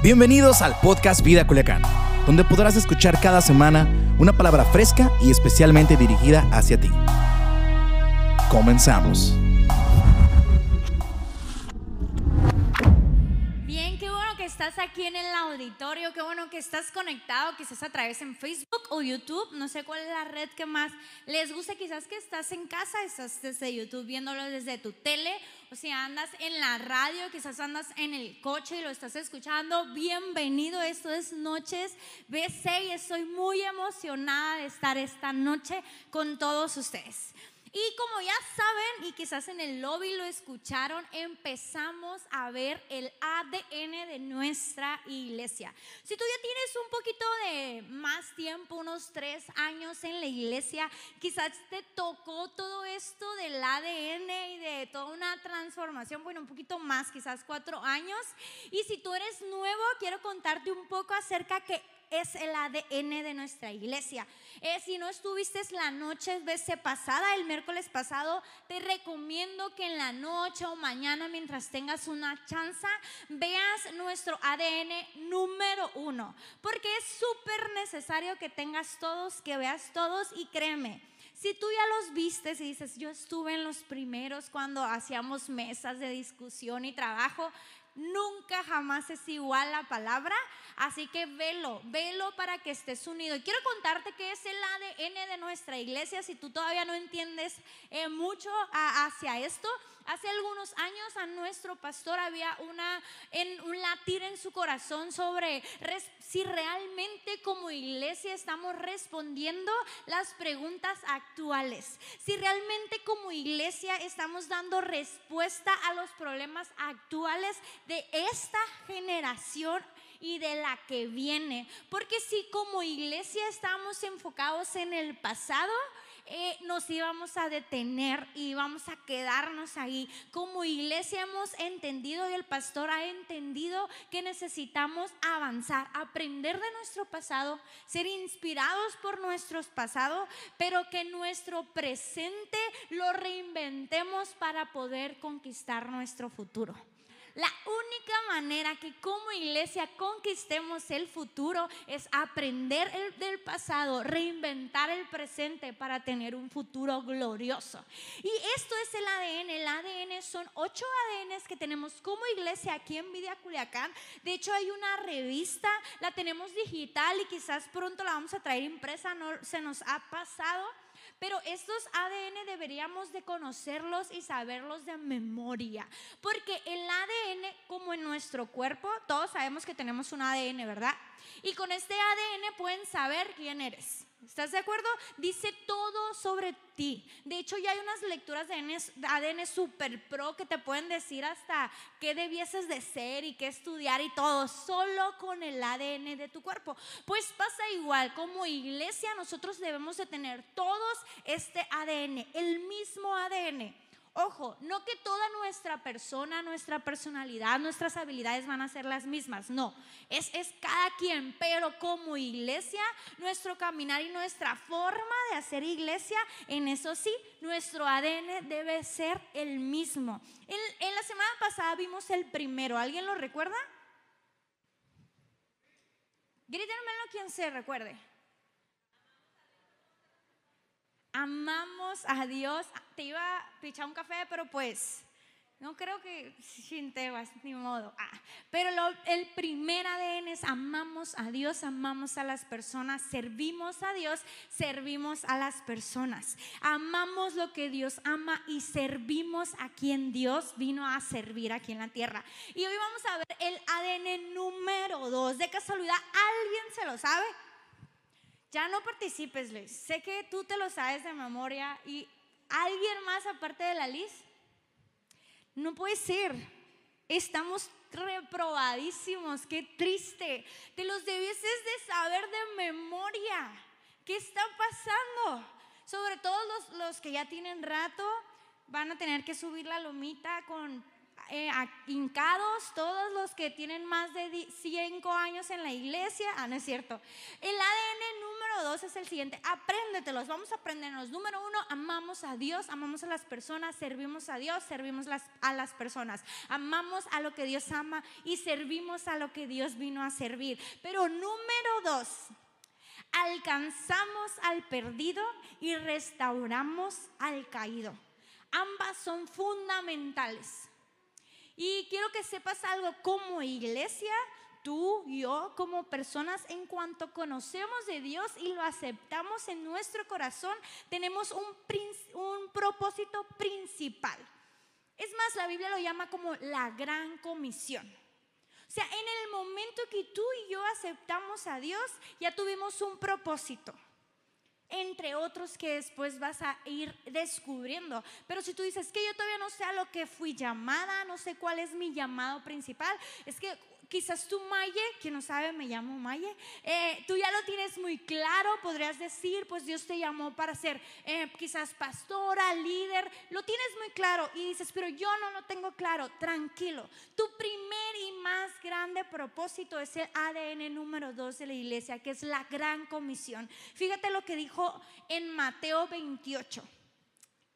Bienvenidos al podcast Vida Culiacán, donde podrás escuchar cada semana una palabra fresca y especialmente dirigida hacia ti. Comenzamos. Estás aquí en el auditorio, qué bueno que estás conectado, quizás a través en Facebook o YouTube, no sé cuál es la red que más les guste, quizás que estás en casa, estás desde YouTube viéndolo desde tu tele, o si andas en la radio, quizás andas en el coche y lo estás escuchando, bienvenido, esto es Noches BC y estoy muy emocionada de estar esta noche con todos ustedes. Y como ya saben, y quizás en el lobby lo escucharon, empezamos a ver el ADN de nuestra iglesia. Si tú ya tienes un poquito de más tiempo, unos tres años en la iglesia, quizás te tocó todo esto del ADN y de toda una transformación, bueno, un poquito más, quizás cuatro años. Y si tú eres nuevo, quiero contarte un poco acerca que es el ADN de nuestra iglesia. Eh, si no estuviste la noche veces pasada, el miércoles pasado, te recomiendo que en la noche o mañana, mientras tengas una chance, veas nuestro ADN número uno. Porque es súper necesario que tengas todos, que veas todos y créeme. Si tú ya los vistes y dices, yo estuve en los primeros cuando hacíamos mesas de discusión y trabajo, nunca jamás es igual la palabra Así que velo, velo para que estés unido. Y quiero contarte que es el ADN de nuestra iglesia. Si tú todavía no entiendes eh, mucho hacia esto, hace algunos años a nuestro pastor había una, en, un latir en su corazón sobre si realmente como iglesia estamos respondiendo las preguntas actuales. Si realmente como iglesia estamos dando respuesta a los problemas actuales de esta generación y de la que viene. Porque si como iglesia estamos enfocados en el pasado, eh, nos íbamos a detener y vamos a quedarnos ahí. Como iglesia hemos entendido y el pastor ha entendido que necesitamos avanzar, aprender de nuestro pasado, ser inspirados por nuestro pasado, pero que nuestro presente lo reinventemos para poder conquistar nuestro futuro. La única manera que como iglesia conquistemos el futuro es aprender del pasado, reinventar el presente para tener un futuro glorioso. Y esto es el ADN. El ADN son ocho ADNs que tenemos como iglesia aquí en Vidia Culiacán. De hecho, hay una revista, la tenemos digital y quizás pronto la vamos a traer impresa, no se nos ha pasado. Pero estos ADN deberíamos de conocerlos y saberlos de memoria. Porque el ADN, como en nuestro cuerpo, todos sabemos que tenemos un ADN, ¿verdad? Y con este ADN pueden saber quién eres. ¿Estás de acuerdo? Dice todo sobre ti. De hecho, ya hay unas lecturas de ADN, super pro que te pueden decir hasta qué debieses de ser y qué estudiar y todo, solo con el ADN de tu cuerpo. Pues pasa igual, como iglesia nosotros debemos de tener todos este ADN, el mismo ADN. Ojo, no que toda nuestra persona, nuestra personalidad, nuestras habilidades van a ser las mismas, no, es, es cada quien, pero como iglesia, nuestro caminar y nuestra forma de hacer iglesia, en eso sí, nuestro ADN debe ser el mismo. En, la semana pasada vimos el primero, ¿alguien lo recuerda? Grítenmelo quien se recuerde. Amamos a Dios. Te iba a pichar un café, pero pues no creo que sin vas, ni modo. Ah, pero el primer ADN es amamos a Dios, amamos a las personas, servimos a Dios, servimos a las personas. Amamos lo que Dios ama y servimos a quien Dios vino a servir aquí en la tierra. Y hoy vamos a ver el ADN número dos. De casualidad, ¿alguien se lo sabe? Ya no participes, Luis. Sé que tú te lo sabes de memoria y alguien más aparte de la Liz. No puede ser. Estamos reprobadísimos. Qué triste. Te los debieses de saber de memoria. ¿Qué está pasando? Sobre todo los, los que ya tienen rato van a tener que subir la lomita con eh, hincados, todos los que tienen más de 5 años en la iglesia. Ah, no es cierto. El ADN número 2 es el siguiente. Apréndetelos, vamos a aprendernos. Número 1, amamos a Dios, amamos a las personas, servimos a Dios, servimos a las personas. Amamos a lo que Dios ama y servimos a lo que Dios vino a servir. Pero número 2, alcanzamos al perdido y restauramos al caído. Ambas son fundamentales. Y quiero que sepas algo como iglesia, tú, yo, como personas, en cuanto conocemos de Dios y lo aceptamos en nuestro corazón, tenemos un, un propósito principal. Es más, la Biblia lo llama como la gran comisión. O sea, en el momento que tú y yo aceptamos a Dios, ya tuvimos un propósito entre otros que después vas a ir descubriendo. Pero si tú dices que yo todavía no sé a lo que fui llamada, no sé cuál es mi llamado principal, es que Quizás tú, Maye, quien no sabe, me llamo Maye, eh, tú ya lo tienes muy claro, podrías decir, pues Dios te llamó para ser eh, quizás pastora, líder, lo tienes muy claro y dices, pero yo no lo tengo claro, tranquilo. Tu primer y más grande propósito es el ADN número dos de la iglesia, que es la gran comisión. Fíjate lo que dijo en Mateo 28.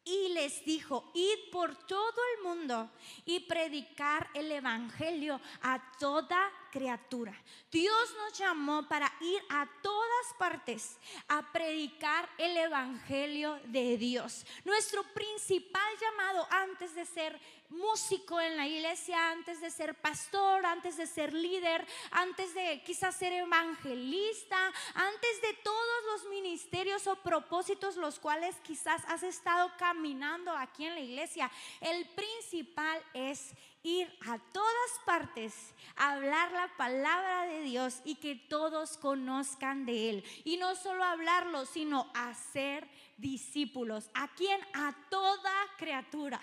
Y les dijo, id por todo el mundo y predicar el Evangelio a toda criatura. Dios nos llamó para ir a todas partes a predicar el Evangelio de Dios. Nuestro principal llamado antes de ser músico en la iglesia, antes de ser pastor, antes de ser líder, antes de quizás ser evangelista, antes de todos los ministerios o propósitos los cuales quizás has estado caminando aquí en la iglesia, el principal es ir a todas partes, hablar la palabra de Dios y que todos conozcan de Él. Y no solo hablarlo, sino hacer discípulos. ¿A quién? A toda criatura.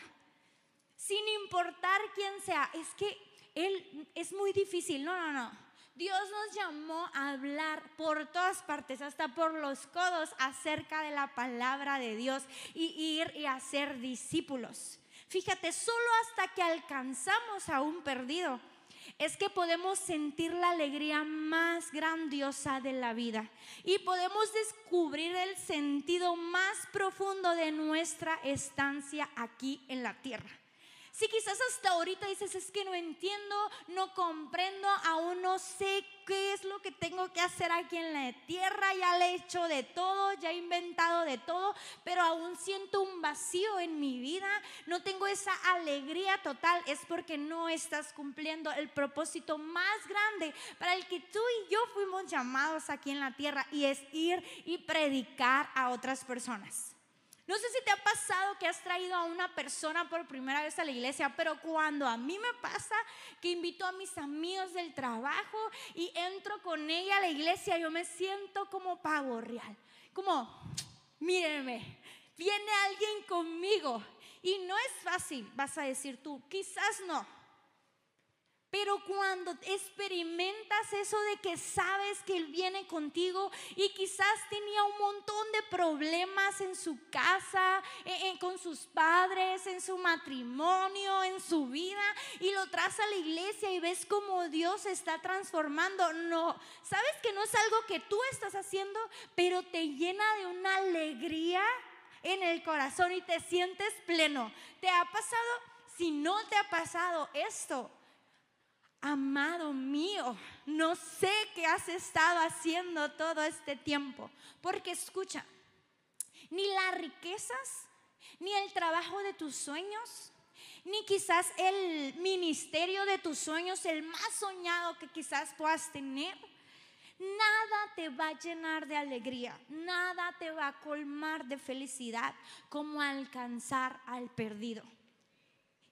Sin importar quién sea. Es que Él es muy difícil. No, no, no. Dios nos llamó a hablar por todas partes, hasta por los codos, acerca de la palabra de Dios y ir y hacer discípulos. Fíjate, solo hasta que alcanzamos a un perdido es que podemos sentir la alegría más grandiosa de la vida y podemos descubrir el sentido más profundo de nuestra estancia aquí en la tierra. Si quizás hasta ahorita dices, es que no entiendo, no comprendo, aún no sé qué es lo que tengo que hacer aquí en la tierra, ya le he hecho de todo, ya he inventado de todo, pero aún siento un vacío en mi vida, no tengo esa alegría total, es porque no estás cumpliendo el propósito más grande para el que tú y yo fuimos llamados aquí en la tierra y es ir y predicar a otras personas. No sé si te ha pasado que has traído a una persona por primera vez a la iglesia, pero cuando a mí me pasa que invito a mis amigos del trabajo y entro con ella a la iglesia, yo me siento como pavo real. Como, mírenme, viene alguien conmigo. Y no es fácil, vas a decir tú, quizás no. Pero cuando experimentas eso de que sabes que Él viene contigo y quizás tenía un montón de problemas en su casa, con sus padres, en su matrimonio, en su vida, y lo traes a la iglesia y ves cómo Dios está transformando, no, sabes que no es algo que tú estás haciendo, pero te llena de una alegría en el corazón y te sientes pleno. ¿Te ha pasado? Si no te ha pasado esto, amado mío, no sé qué has estado haciendo todo este tiempo. Porque escucha, ni las riquezas, ni el trabajo de tus sueños, ni quizás el ministerio de tus sueños, el más soñado que quizás puedas tener, nada te va a llenar de alegría, nada te va a colmar de felicidad como alcanzar al perdido.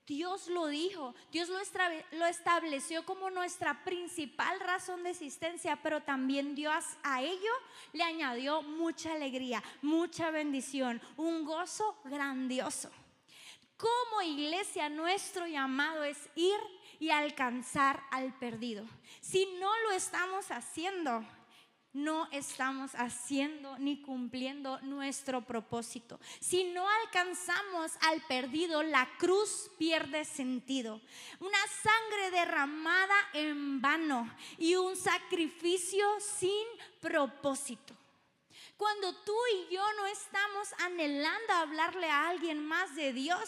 Dios lo dijo, Dios lo, estableció como nuestra principal razón de existencia, pero también Dios a ello le añadió mucha alegría, mucha bendición, un gozo grandioso. Como iglesia, nuestro llamado es ir y alcanzar al perdido. Si no lo estamos haciendo, no estamos haciendo ni cumpliendo nuestro propósito. Si no alcanzamos al perdido, la cruz pierde sentido. Una sangre derramada en vano y un sacrificio sin propósito. Cuando tú y yo no estamos anhelando hablarle a alguien más de Dios,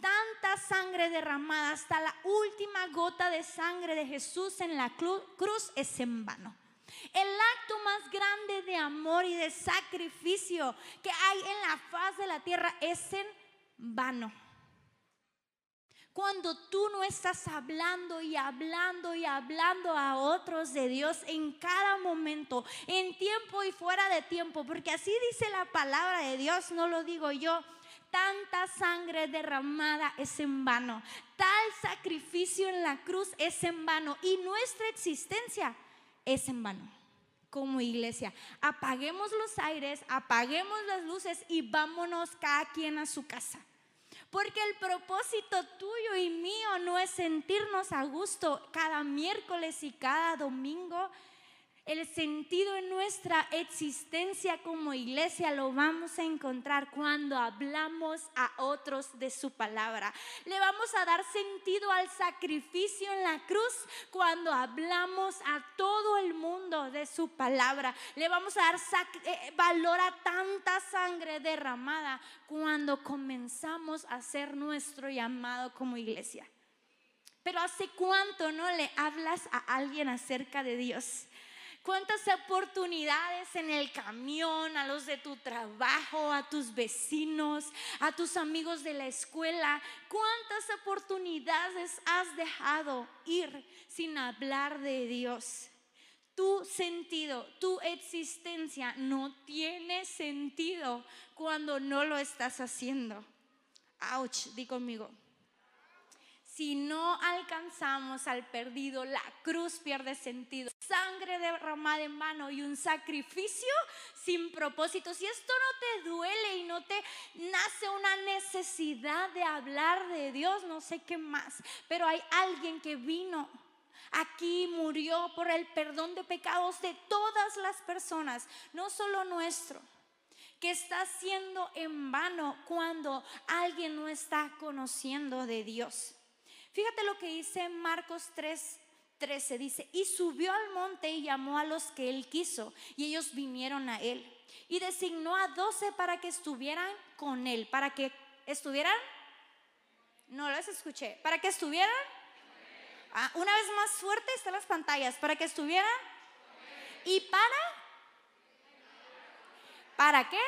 tanta sangre derramada hasta la última gota de sangre de Jesús en la cruz es en vano. El acto más grande de amor y de sacrificio que hay en la faz de la tierra es en vano. Cuando tú no estás hablando y hablando y hablando a otros de Dios en cada momento, en tiempo y fuera de tiempo, porque así dice la palabra de Dios, no lo digo yo, tanta sangre derramada es en vano, tal sacrificio en la cruz es en vano y nuestra existencia es en vano como iglesia. Apaguemos los aires, apaguemos las luces y vámonos cada quien a su casa. Porque el propósito tuyo y mío no es sentirnos a gusto cada miércoles y cada domingo el sentido en nuestra existencia como iglesia lo vamos a encontrar cuando hablamos a otros de su palabra. Le vamos a dar sentido al sacrificio en la cruz cuando hablamos a todo el mundo de su palabra. Le vamos a dar eh, valor a tanta sangre derramada cuando comenzamos a hacer nuestro llamado como iglesia. Pero ¿hace cuánto no le hablas a alguien acerca de Dios? Cuántas oportunidades en el camión, a los de tu trabajo, a tus vecinos, a tus amigos de la escuela, cuántas oportunidades has dejado ir sin hablar de Dios. Tu sentido, tu existencia no tiene sentido cuando no lo estás haciendo. Ouch, di conmigo si no alcanzamos al perdido, la cruz pierde sentido. Sangre derramada en mano y un sacrificio sin propósito. Si esto no te duele y no te nace una necesidad de hablar de Dios, no sé qué más, pero hay alguien que vino aquí, murió por el perdón de pecados de todas las personas, no solo nuestro que está haciendo en vano cuando alguien no está conociendo de Dios. Fíjate lo que dice Marcos 3, 13. Dice, y subió al monte y llamó a los que él quiso, y ellos vinieron a él. Y designó a doce para que estuvieran con él. ¿Para que estuvieran? No las escuché. ¿Para que estuvieran? Ah, una vez más fuerte están las pantallas. ¿Para que estuvieran? ¿Y para? ¿Para qué?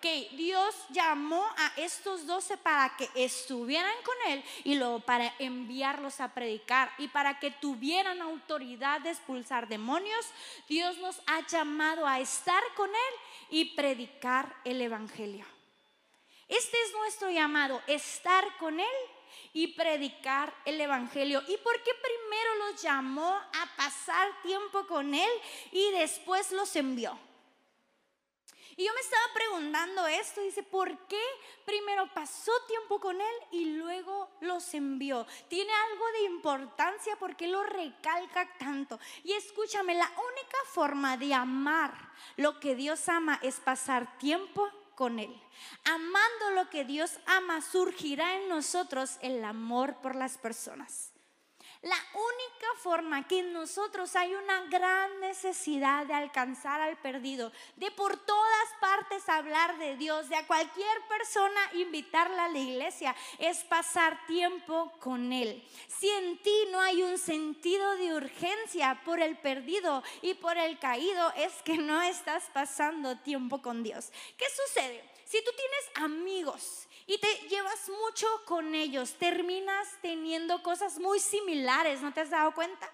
Que Dios llamó a estos doce para que estuvieran con Él y luego para enviarlos a predicar y para que tuvieran autoridad de expulsar demonios, Dios nos ha llamado a estar con Él y predicar el Evangelio. Este es nuestro llamado, estar con Él y predicar el Evangelio. ¿Y por qué primero los llamó a pasar tiempo con Él y después los envió? Y yo me estaba preguntando esto, dice, ¿por qué primero pasó tiempo con él y luego los envió? Tiene algo de importancia porque lo recalca tanto. Y escúchame, la única forma de amar lo que Dios ama es pasar tiempo con Él. Amando lo que Dios ama, surgirá en nosotros el amor por las personas. La única forma que en nosotros hay una gran necesidad de alcanzar al perdido, de por todas partes hablar de Dios, de a cualquier persona invitarla a la iglesia, es pasar tiempo con Él. Si en ti no hay un sentido de urgencia por el perdido y por el caído, es que no estás pasando tiempo con Dios. ¿Qué sucede? Si tú tienes amigos y te llevas mucho con ellos, terminas teniendo cosas muy similares, ¿no te has dado cuenta?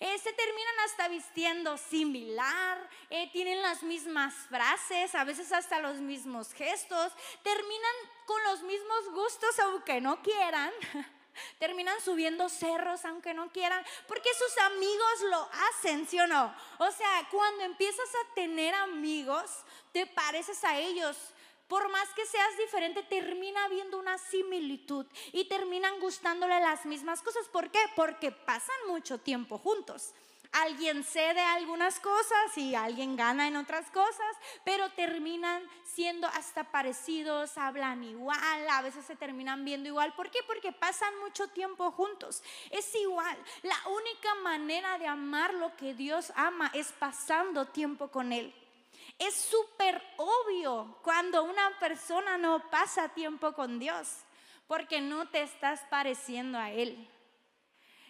Eh, se terminan hasta vistiendo similar, eh, tienen las mismas frases, a veces hasta los mismos gestos, terminan con los mismos gustos aunque no quieran. Terminan subiendo cerros aunque no quieran, porque sus amigos lo hacen, ¿sí o no? O sea, cuando empiezas a tener amigos, te pareces a ellos, por más que seas diferente, termina habiendo una similitud y terminan gustándole las mismas cosas. ¿Por qué? Porque pasan mucho tiempo juntos. Alguien cede algunas cosas y alguien gana en otras cosas, pero terminan siendo hasta parecidos, hablan igual, a veces se terminan viendo igual. ¿Por qué? Porque pasan mucho tiempo juntos. Es igual. La única manera de amar lo que Dios ama es pasando tiempo con Él. Es súper obvio cuando una persona no pasa tiempo con Dios, porque no te estás pareciendo a Él.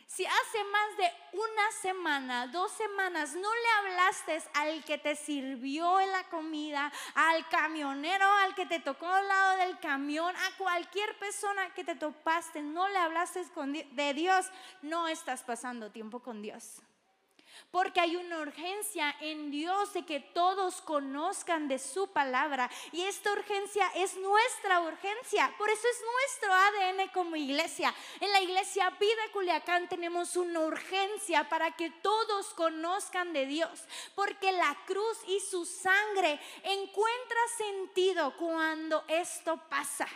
Si hace más de una semana, dos semanas, no le hablaste al que te sirvió en la comida, al camionero, al que te tocó al lado del camión, a cualquier persona que te topaste, no le hablaste de Dios, no estás pasando tiempo con Dios. Porque hay una urgencia en Dios de que todos conozcan de su palabra. Y esta urgencia es nuestra urgencia. Por eso es nuestro ADN como iglesia. En la iglesia Vida Culiacán tenemos una urgencia para que todos conozcan de Dios. Porque la cruz y su sangre encuentra sentido cuando esto pasa.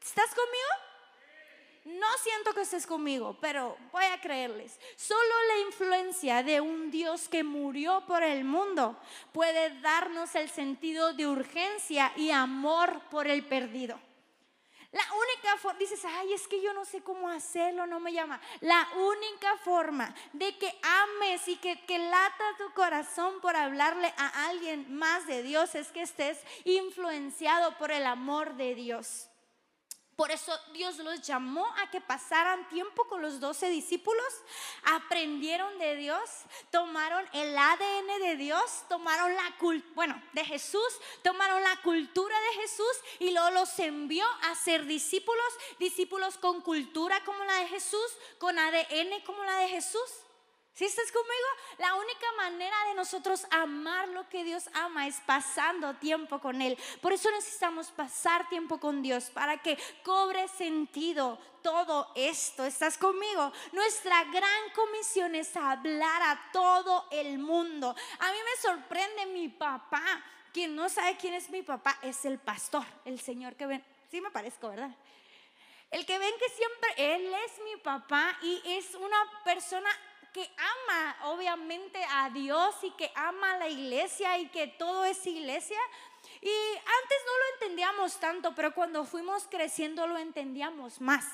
¿Estás conmigo? No siento que estés conmigo, pero voy a creerles. Solo la influencia de un Dios que murió por el mundo puede darnos el sentido de urgencia y amor por el perdido. La única forma, dices, ay, es que yo no sé cómo hacerlo, no me llama. La única forma de que ames y que, que lata tu corazón por hablarle a alguien más de Dios es que estés influenciado por el amor de Dios. Por eso Dios los llamó a que pasaran tiempo con los doce discípulos, aprendieron de Dios, tomaron el ADN de Dios, tomaron la cultura, bueno, de Jesús, tomaron la cultura de Jesús y luego los envió a ser discípulos, discípulos con cultura como la de Jesús, con ADN como la de Jesús. Si estás conmigo, la única manera de nosotros amar lo que Dios ama es pasando tiempo con Él. Por eso necesitamos pasar tiempo con Dios para que cobre sentido todo esto. ¿Estás conmigo? Nuestra gran comisión es hablar a todo el mundo. A mí me sorprende mi papá. Quien no sabe quién es mi papá es el pastor, el Señor que ven. Sí me parezco, ¿verdad? El que ven que siempre Él es mi papá y es una persona que ama obviamente a Dios y que ama la iglesia y que todo es iglesia. Y antes no lo entendíamos tanto, pero cuando fuimos creciendo lo entendíamos más.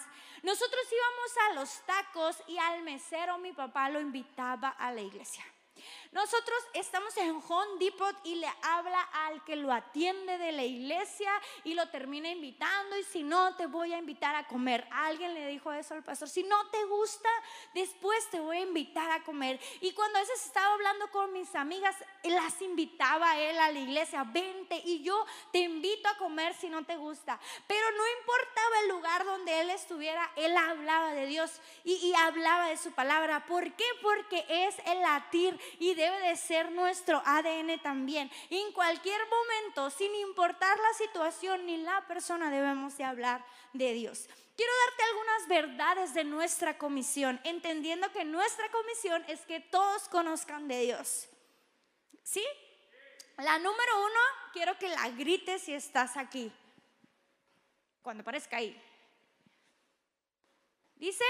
Nosotros íbamos a los tacos y al mesero mi papá lo invitaba a la iglesia. Nosotros estamos en Home Depot y le habla al que lo atiende de la iglesia y lo termina invitando y si no te voy a invitar a comer. Alguien le dijo eso al pastor, si no te gusta, después te voy a invitar a comer. Y cuando a veces estaba hablando con mis amigas, las invitaba a él a la iglesia, vente y yo te invito a comer si no te gusta. Pero no importaba el lugar donde él estuviera, él hablaba de Dios y, y hablaba de su palabra. ¿Por qué? Porque es el latir y de debe de ser nuestro ADN también. En cualquier momento, sin importar la situación ni la persona, debemos de hablar de Dios. Quiero darte algunas verdades de nuestra comisión, entendiendo que nuestra comisión es que todos conozcan de Dios. ¿Sí? La número uno, quiero que la grites si estás aquí. Cuando aparezca ahí. Dice,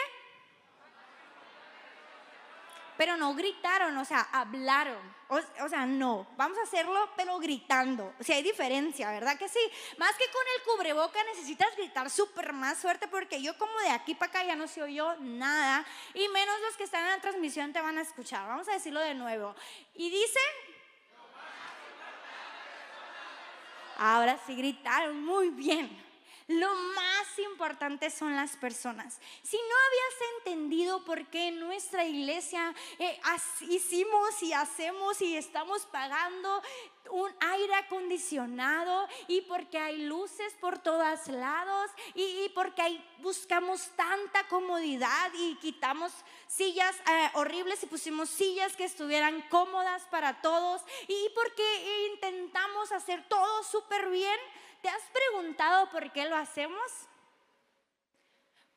pero no gritaron, o sea, hablaron. O, sea, no, vamos a hacerlo, pero gritando. O sea, hay diferencia, ¿verdad que sí? Más que con el cubreboca necesitas gritar súper más fuerte porque yo como de aquí para acá ya no se oyó nada y menos los que están en la transmisión te van a escuchar. Vamos a decirlo de nuevo. Y dice... Ahora sí gritaron muy bien. Lo más importante son las personas. Si no habías entendido por qué en nuestra iglesia eh, hicimos y hacemos y estamos pagando un aire acondicionado y porque hay luces por todos lados y, porque buscamos tanta comodidad y quitamos sillas eh, horribles y pusimos sillas que estuvieran cómodas para todos y porque intentamos hacer todo súper bien ¿Te has preguntado por qué lo hacemos?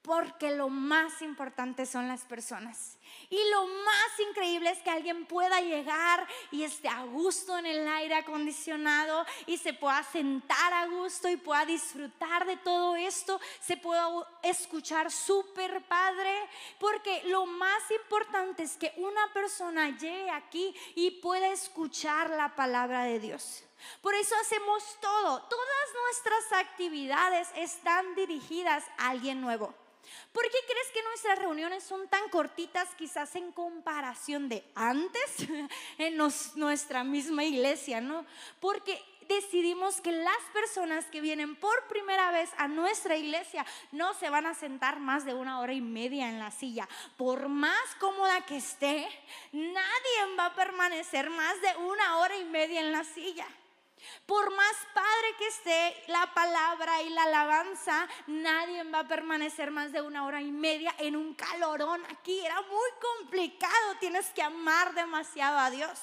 porque lo más importante son las personas. Y lo más increíble es que alguien pueda llegar y esté a gusto en el aire acondicionado y se pueda sentar a gusto y pueda disfrutar de todo esto, se pueda escuchar súper padre, porque lo más importante es que una persona llegue aquí y pueda escuchar la palabra de Dios. Por eso hacemos todo. Todas nuestras actividades están dirigidas a alguien nuevo. ¿Por qué crees que nuestras reuniones son tan cortitas quizás en comparación de antes en nuestra misma iglesia, no? Porque decidimos que las personas que vienen por primera vez a nuestra iglesia no se van a sentar más de una hora y media en la silla. Por más cómoda que esté, nadie va a permanecer más de una hora y media en la silla. Por más padre que esté la palabra y la alabanza, nadie va a permanecer más de una hora y media en un calorón aquí. Era muy complicado, tienes que amar demasiado a Dios.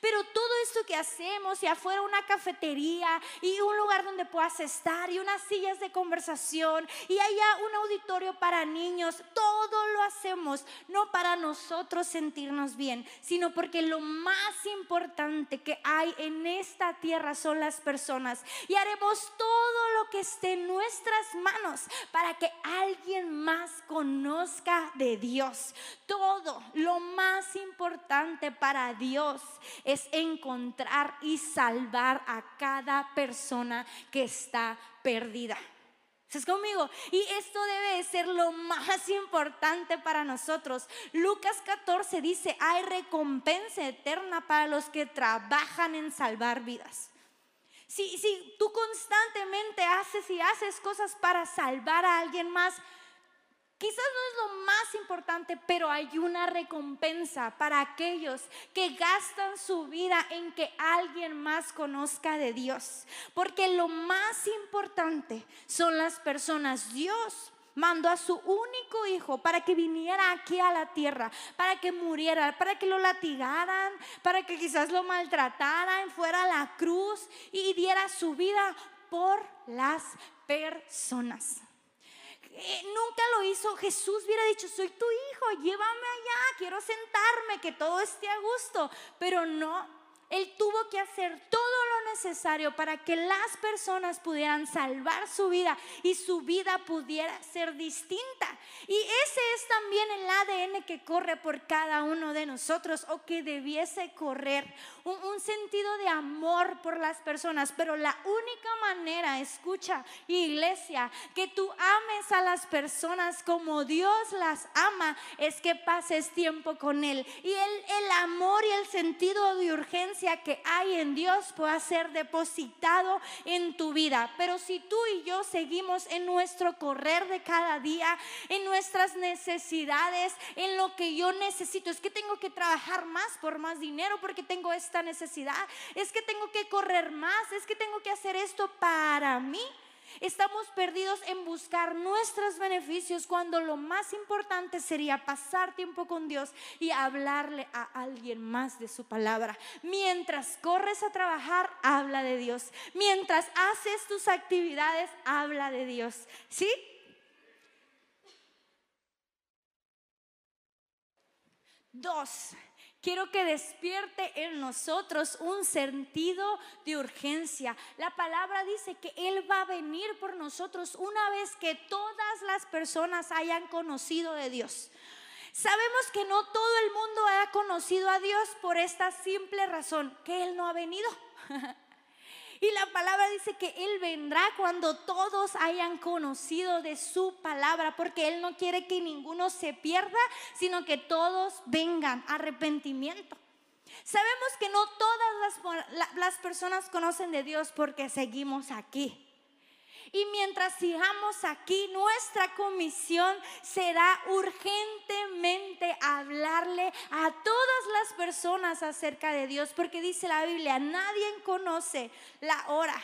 Pero todo esto que hacemos, y afuera una cafetería y un lugar donde puedas estar y unas sillas de conversación y allá un auditorio para niños, todo lo hacemos no para nosotros sentirnos bien, sino porque lo más importante que hay en esta tierra son las personas y haremos todo lo que esté en nuestras manos para que alguien más conozca de Dios. Todo lo más importante para Dios es encontrar y salvar a cada persona que está perdida. ¿Estás conmigo? Y esto debe ser lo más importante para nosotros. Lucas 14 dice, hay recompensa eterna para los que trabajan en salvar vidas. Si, tú constantemente haces y haces cosas para salvar a alguien más, Quizás no es lo más importante, pero hay una recompensa para aquellos que gastan su vida en que alguien más conozca de Dios. Porque lo más importante son las personas. Dios mandó a su único hijo para que viniera aquí a la tierra, para que muriera, para que lo latigaran, para que quizás lo maltrataran, fuera a la cruz y diera su vida por las personas. Eh, nunca lo hizo. Jesús hubiera dicho, soy tu hijo, llévame allá, quiero sentarme, que todo esté a gusto. Pero no, él tuvo que hacer todo lo necesario para que las personas pudieran salvar su vida y su vida pudiera ser distinta. Y ese es también el ADN que corre por cada uno de nosotros o que debiese correr. Un, sentido de amor por las personas. Pero la única manera, escucha iglesia, que tú ames a las personas como Dios las ama es que pases tiempo con Él. Y el, el amor y el sentido de urgencia que hay en Dios pueda ser depositado en tu vida. Pero si tú y yo seguimos en nuestro correr de cada día, en nuestras necesidades, en lo que yo necesito, es que tengo que trabajar más por más dinero porque tengo necesidad, es que tengo que correr más, es que tengo que hacer esto para mí. Estamos perdidos en buscar nuestros beneficios cuando lo más importante sería pasar tiempo con Dios y hablarle a alguien más de su palabra. Mientras corres a trabajar, habla de Dios. Mientras haces tus actividades, habla de Dios. ¿Sí? Dos, Quiero que despierte en nosotros un sentido de urgencia. La palabra dice que Él va a venir por nosotros una vez que todas las personas hayan conocido de Dios. Sabemos que no todo el mundo ha conocido a Dios por esta simple razón, que Él no ha venido. Y la palabra dice que Él vendrá cuando todos hayan conocido de su palabra, porque Él no quiere que ninguno se pierda, sino que todos vengan arrepentimiento. Sabemos que no todas las, las personas conocen de Dios porque seguimos aquí. Y mientras sigamos aquí, nuestra comisión será urgentemente hablarle a todas las personas acerca de Dios, porque dice la Biblia, nadie conoce la hora.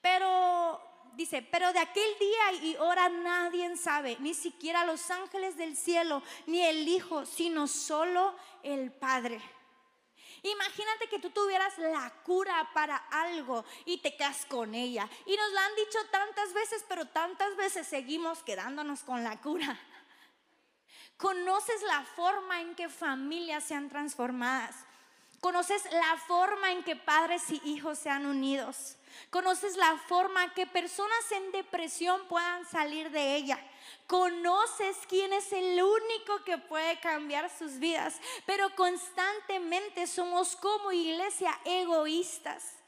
Pero dice, pero de aquel día y hora nadie sabe, ni siquiera los ángeles del cielo, ni el Hijo, sino solo el Padre. Imagínate que tú tuvieras la cura para algo y te quedas con ella. Y nos la han dicho tantas veces, pero tantas veces seguimos quedándonos con la cura. Conoces la forma en que familias sean transformadas. Conoces la forma en que padres y hijos sean unidos. Conoces la forma que personas en depresión puedan salir de ella. Conoces quién es el único que puede cambiar sus vidas. Pero constantemente somos como iglesia egoístas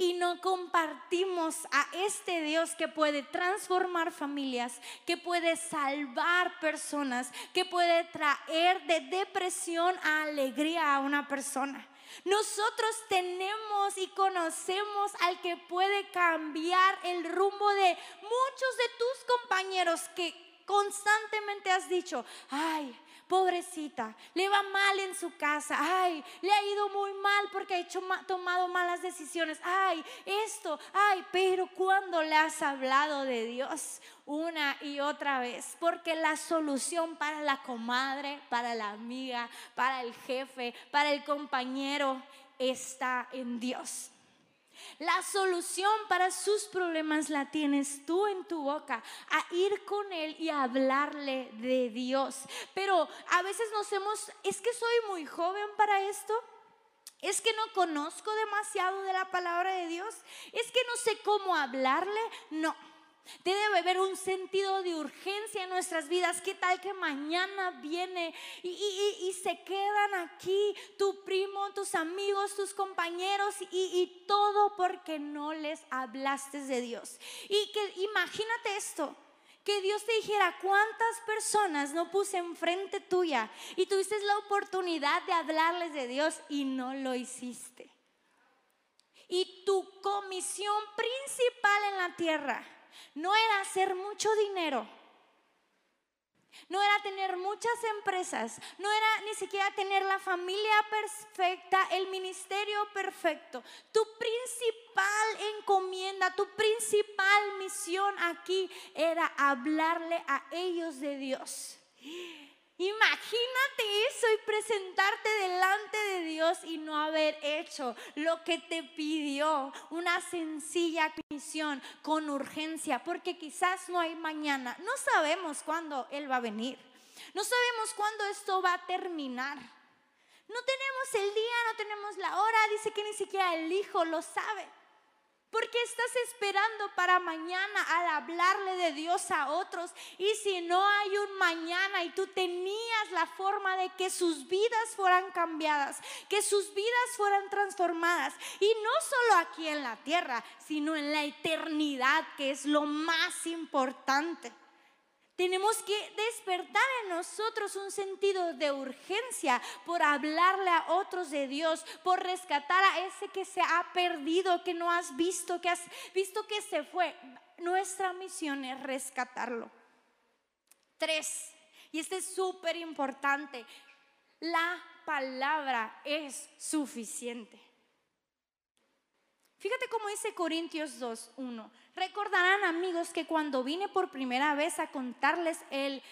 y no compartimos a este Dios que puede transformar familias, que puede salvar personas, que puede traer de depresión a alegría a una persona. Nosotros tenemos y conocemos al que puede cambiar el rumbo de muchos de tus compañeros que constantemente has dicho, ay, pobrecita, le va mal en su casa, ay, le ha ido muy mal porque ha hecho, tomado malas decisiones, ay, esto, ay, pero cuando le has hablado de Dios una y otra vez, porque la solución para la comadre, para la amiga, para el jefe, para el compañero está en Dios. La solución para sus problemas la tienes tú en tu boca, a ir con Él y hablarle de Dios. Pero a veces nos hemos, es que soy muy joven para esto. Es que no conozco demasiado de la palabra de Dios. Es que no sé cómo hablarle. No. Debe haber un sentido de urgencia en nuestras vidas. ¿Qué tal que mañana viene y, se quedan aquí tu primo, tus amigos, tus compañeros y, todo porque no les hablaste de Dios? Y que imagínate esto. Que Dios te dijera cuántas personas no puse enfrente tuya y tuviste la oportunidad de hablarles de Dios y no lo hiciste. Y tu comisión principal en la tierra no era hacer mucho dinero, no era tener muchas empresas, no era ni siquiera tener la familia perfecta, el ministerio perfecto. Tu principal encomienda, tu principal misión aquí era hablarle a ellos de Dios. Imagínate eso y presentarte delante de Dios y no haber hecho lo que te pidió, una sencilla misión con urgencia, porque quizás no hay mañana, no sabemos cuándo Él va a venir, no sabemos cuándo esto va a terminar. No tenemos el día, no tenemos la hora, dice que ni siquiera el Hijo lo sabe. ¿Por qué estás esperando para mañana al hablarle de Dios a otros? Y si no hay un mañana y tú tenías la forma de que sus vidas fueran cambiadas, que sus vidas fueran transformadas, y no solo aquí en la tierra, sino en la eternidad, que es lo más importante. Tenemos que despertar en nosotros un sentido de urgencia por hablarle a otros de Dios, por rescatar a ese que se ha perdido, que no has visto, que has visto que se fue. Nuestra misión es rescatarlo. Tres, y este es súper importante, la palabra es suficiente. Fíjate cómo dice Corintios 2, 1. Recordarán amigos que cuando vine por primera vez a contarles el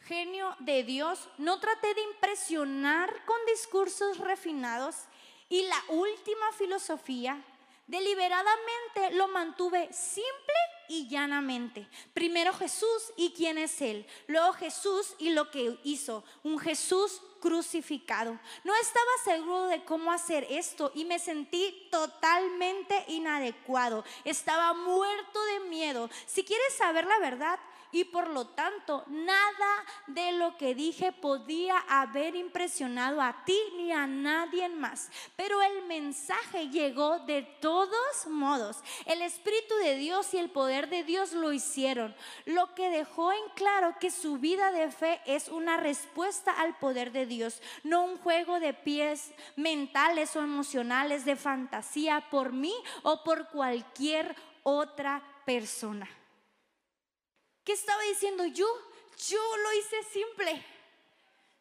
genio de Dios, no traté de impresionar con discursos refinados y la última filosofía, deliberadamente lo mantuve simple y llanamente. Primero Jesús y quién es Él. Luego Jesús y lo que hizo. Un Jesús crucificado. No estaba seguro de cómo hacer esto y me sentí totalmente inadecuado. Estaba muerto de miedo. Si quieres saber la verdad, y por lo tanto nada de lo que dije podía haber impresionado a ti ni a nadie más. Pero el mensaje llegó de todos modos. El Espíritu de Dios y el poder de Dios lo hicieron, lo que dejó en claro que su vida de fe es una respuesta al poder de Dios, no un juego de pies mentales o emocionales de fantasía por mí o por cualquier otra persona. ¿Qué estaba diciendo yo? Yo lo hice simple.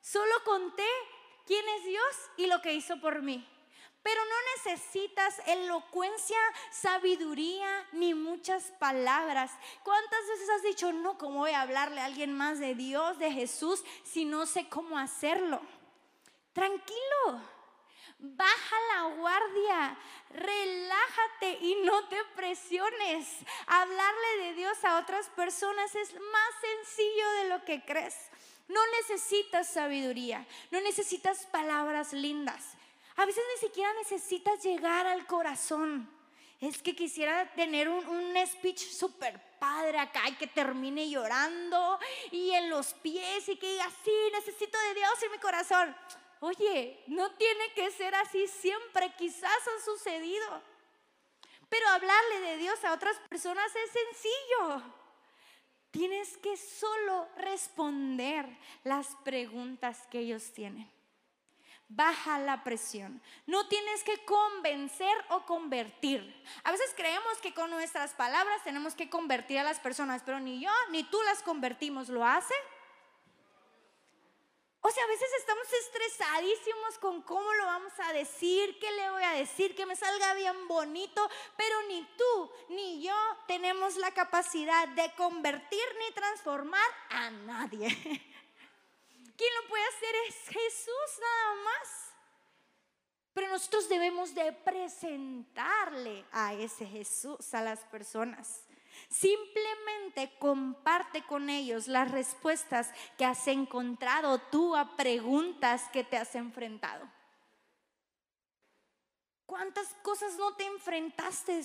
Solo conté quién es Dios y lo que hizo por mí. Pero no necesitas elocuencia, sabiduría ni muchas palabras. ¿Cuántas veces has dicho, no, cómo voy a hablarle a alguien más de Dios, de Jesús, si no sé cómo hacerlo? Tranquilo. Baja la guardia, relájate y no te presiones. Hablarle de Dios a otras personas es más sencillo de lo que crees. No necesitas sabiduría, no necesitas palabras lindas. A veces ni siquiera necesitas llegar al corazón. Es que quisiera tener un, speech súper padre acá y que termine llorando y en los pies y que diga, sí, necesito de Dios en mi corazón. Oye, no tiene que ser así siempre, quizás ha sucedido. Pero hablarle de Dios a otras personas es sencillo. Tienes que solo responder las preguntas que ellos tienen. Baja la presión. No tienes que convencer o convertir. A veces creemos que con nuestras palabras tenemos que convertir a las personas, pero ni yo ni tú las convertimos. ¿Lo hace? O sea, a veces estamos estresadísimos con cómo lo vamos a decir, qué le voy a decir, que me salga bien bonito, pero ni tú ni yo tenemos la capacidad de convertir ni transformar a nadie. Quien lo puede hacer es Jesús nada más. Pero nosotros debemos de presentarle a ese Jesús a las personas. Simplemente comparte con ellos las respuestas que has encontrado tú a preguntas que te has enfrentado. ¿Cuántas cosas no te enfrentaste?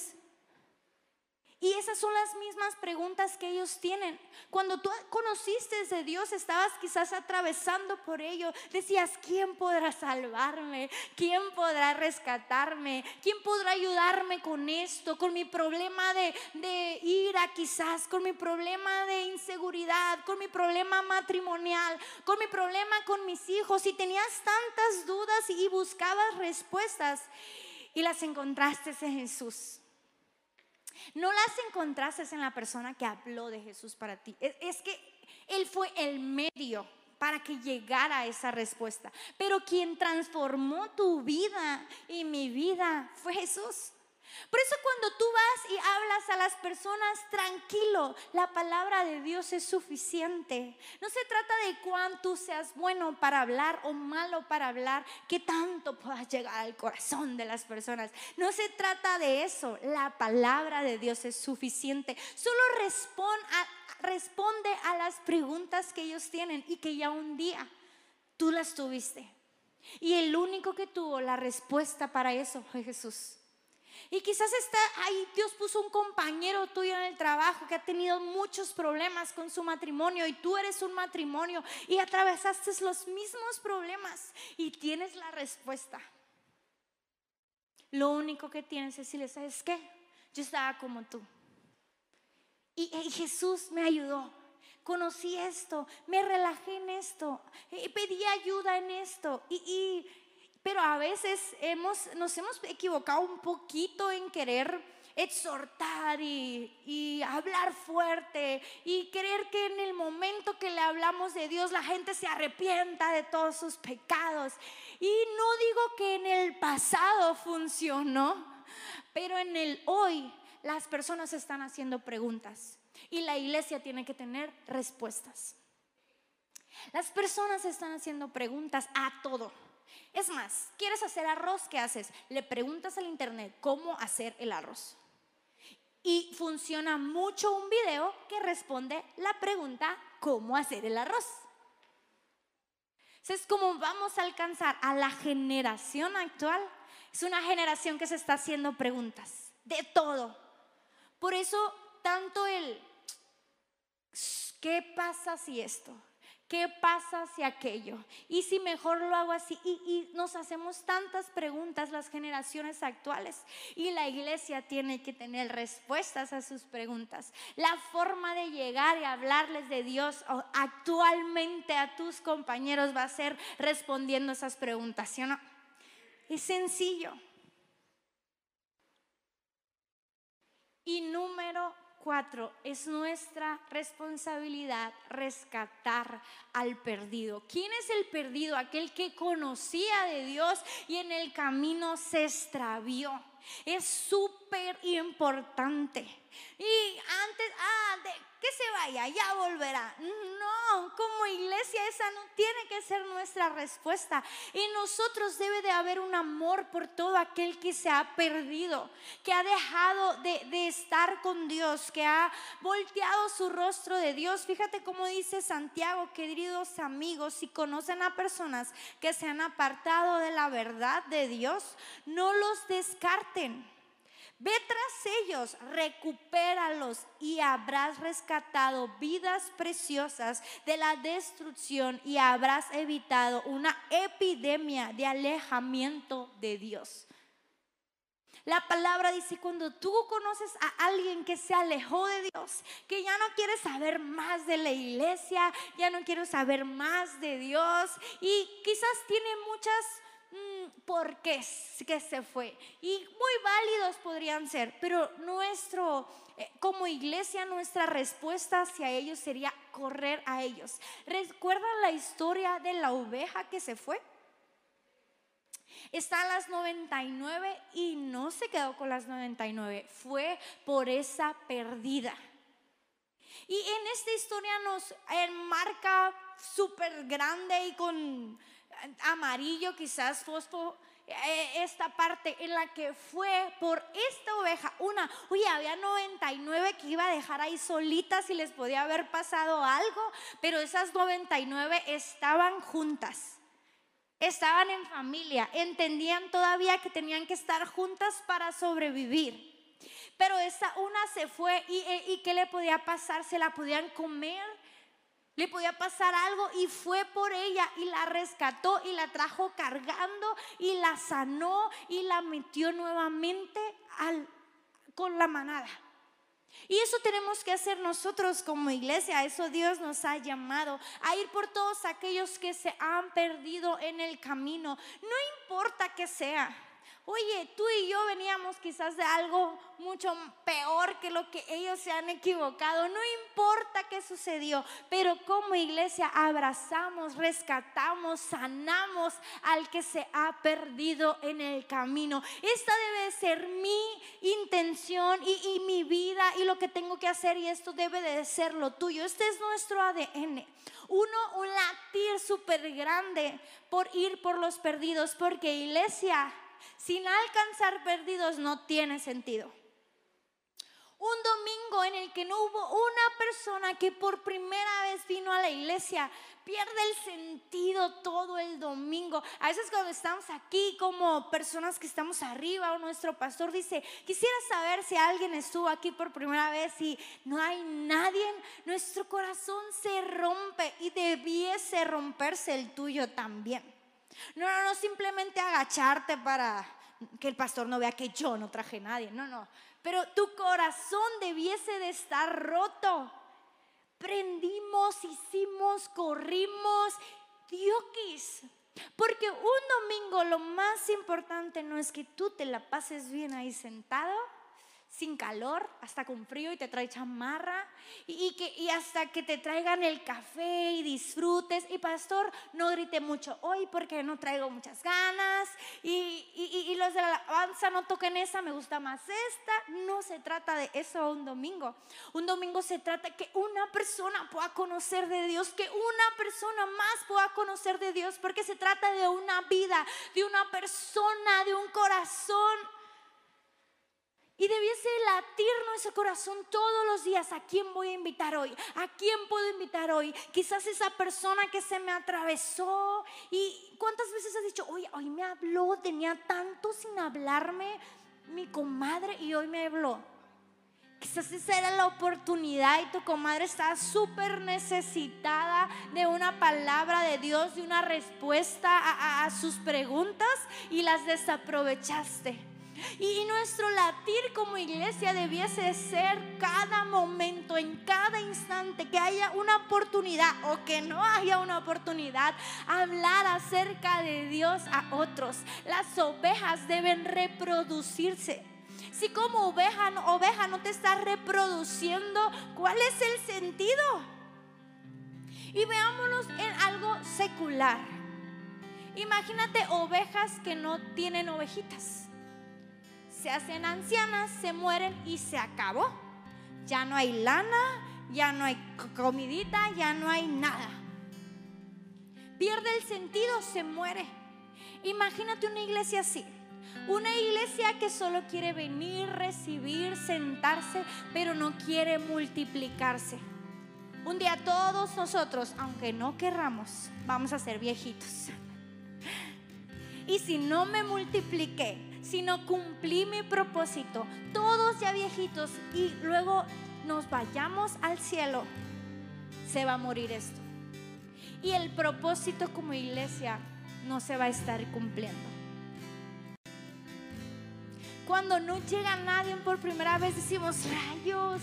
Y esas son las mismas preguntas que ellos tienen. Cuando tú conociste de Dios, estabas quizás atravesando por ello. Decías, ¿quién podrá salvarme? ¿Quién podrá rescatarme? ¿Quién podrá ayudarme con esto? Con mi problema de, de ira quizás, con mi problema de inseguridad, con mi problema matrimonial, con mi problema con mis hijos. Y tenías tantas dudas y buscabas respuestas y las encontraste en Jesús. No las encontraste en la persona que habló de Jesús para ti. Es, que Él fue el medio para que llegara esa respuesta. Pero quien transformó tu vida y mi vida fue Jesús. Por eso cuando tú vas y hablas a las personas tranquilo, la palabra de Dios es suficiente. No se trata de cuánto seas bueno para hablar o malo para hablar, que tanto puedas llegar al corazón de las personas. No se trata de eso. La palabra de Dios es suficiente. Solo responde a las preguntas que ellos tienen y que ya un día tú las tuviste. Y el único que tuvo la respuesta para eso fue Jesús. Y quizás está ahí, Dios puso un compañero tuyo en el trabajo que ha tenido muchos problemas con su matrimonio y tú eres un matrimonio y atravesaste los mismos problemas y tienes la respuesta. Lo único que tienes es decirle, ¿sabes qué? Yo estaba como tú. Y, Jesús me ayudó. Conocí esto, me relajé en esto, y pedí ayuda en esto. y pero a veces hemos, nos hemos equivocado un poquito en querer exhortar y, hablar fuerte y querer que en el momento que le hablamos de Dios la gente se arrepienta de todos sus pecados. Y no digo que en el pasado funcionó, pero en el hoy las personas están haciendo preguntas y la iglesia tiene que tener respuestas. Las personas están haciendo preguntas a todo. Es más, ¿quieres hacer arroz? ¿Qué haces? Le preguntas al internet cómo hacer el arroz. Y funciona mucho un video que responde la pregunta ¿cómo hacer el arroz? Es como vamos a alcanzar a la generación actual. Es una generación que se está haciendo preguntas de todo. Por eso tanto el ¿qué pasa si esto? ¿Qué pasa si aquello? ¿Y si mejor lo hago así? Y, nos hacemos tantas preguntas las generaciones actuales. Y la iglesia tiene que tener respuestas a sus preguntas. La forma de llegar y hablarles de Dios actualmente a tus compañeros va a ser respondiendo esas preguntas. ¿sí o no? Es sencillo. Y número Cuatro, es nuestra responsabilidad rescatar al perdido. ¿Quién es el perdido? Aquel que conocía de Dios y en el camino se extravió. Es súper importante Y antes, ah, de, que se vaya, ya volverá. No, como iglesia esa no tiene que ser nuestra respuesta. Y nosotros debe de haber un amor por todo aquel que se ha perdido, que ha dejado de, de estar con Dios, que ha volteado su rostro de Dios. Fíjate cómo dice Santiago, queridos amigos, si conocen a personas que se han apartado de la verdad de Dios, no los descarten Ve tras ellos, recupéralos y habrás rescatado vidas preciosas de la destrucción y habrás evitado una epidemia de alejamiento de Dios. La palabra dice, cuando tú conoces a alguien que se alejó de Dios, que ya no quiere saber más de la iglesia, ya no quiere saber más de Dios y quizás tiene muchas Mm, por qué que se fue. Y muy válidos podrían ser, pero nuestro, eh, como iglesia, nuestra respuesta hacia ellos sería correr a ellos. ¿Recuerdan la historia de la oveja que se fue? Está a las 99 y no se quedó con las 99, fue por esa perdida. Y en esta historia nos enmarca súper grande y con amarillo, quizás fosfo, eh, esta parte en la que fue por esta oveja, una, oye, había 99 que iba a dejar ahí solitas y les podía haber pasado algo, pero esas 99 estaban juntas. Estaban en familia, entendían todavía que tenían que estar juntas para sobrevivir. Pero esa una se fue y, eh, y ¿qué le podía pasar? Se la podían comer, le podía pasar algo y fue por ella y la rescató y la trajo cargando y la sanó y la metió nuevamente al, con la manada. Y eso tenemos que hacer nosotros como iglesia, eso Dios nos ha llamado, a ir por todos aquellos que se han perdido en el camino, no importa que sea. Oye, tú y yo veníamos quizás de algo mucho peor que lo que ellos se han equivocado. No importa qué sucedió, pero como iglesia abrazamos, rescatamos, sanamos al que se ha perdido en el camino. Esta debe ser mi intención y, mi vida y lo que tengo que hacer y esto debe de ser lo tuyo. Este es nuestro ADN. Uno, un latir súper grande por ir por los perdidos, porque iglesia sin alcanzar perdidos no tiene sentido. Un domingo en el que no hubo una persona que por primera vez vino a la iglesia, pierde el sentido todo el domingo. A veces cuando estamos aquí como personas que estamos arriba o nuestro pastor dice, quisiera saber si alguien estuvo aquí por primera vez y no hay nadie, nuestro corazón se rompe y debiese romperse el tuyo también. No, no, no simplemente agacharte para que el pastor no vea que yo no traje a nadie. No, no. Pero tu corazón debiese de estar roto. Prendimos, hicimos, corrimos, diokis. Porque un domingo lo más importante no es que tú te la pases bien ahí sentado sin calor, hasta con frío y te trae chamarra y, que, y hasta que te traigan el café y disfrutes. Y pastor, no grite mucho hoy porque no traigo muchas ganas y, y, los de la alabanza no toquen esa, me gusta más esta. No se trata de eso un domingo. Un domingo se trata que una persona pueda conocer de Dios, que una persona más pueda conocer de Dios, porque se trata de una vida, de una persona, de un corazón debiese latir nuestro corazón todos los días. ¿A quién voy a invitar hoy? ¿A quién puedo invitar hoy? Quizás esa persona que se me atravesó. ¿Y cuántas veces has dicho, hoy me habló, tenía tanto sin hablarme mi comadre y hoy me habló? Quizás esa era la oportunidad y tu comadre estaba súper necesitada de una palabra de Dios, de una respuesta a, a sus preguntas y las desaprovechaste. Y nuestro latir como iglesia debiese ser cada momento, en cada instante, que haya una oportunidad o que no haya una oportunidad, hablar acerca de Dios a otros. Las ovejas deben reproducirse. Si como oveja, oveja no te estás reproduciendo, ¿cuál es el sentido? Y veámonos en algo secular. Imagínate ovejas que no tienen ovejitas se hacen ancianas, se mueren y se acabó. Ya no hay lana, ya no hay comidita, ya no hay nada. Pierde el sentido, se muere. Imagínate una iglesia así. Una iglesia que solo quiere venir, recibir, sentarse, pero no quiere multiplicarse. Un día todos nosotros, aunque no querramos, vamos a ser viejitos. Y si no me multipliqué, si no cumplí mi propósito, todos ya viejitos, y luego nos vayamos al cielo, se va a morir esto. Y el propósito como iglesia no se va a estar cumpliendo. Cuando no llega nadie por primera vez decimos, rayos,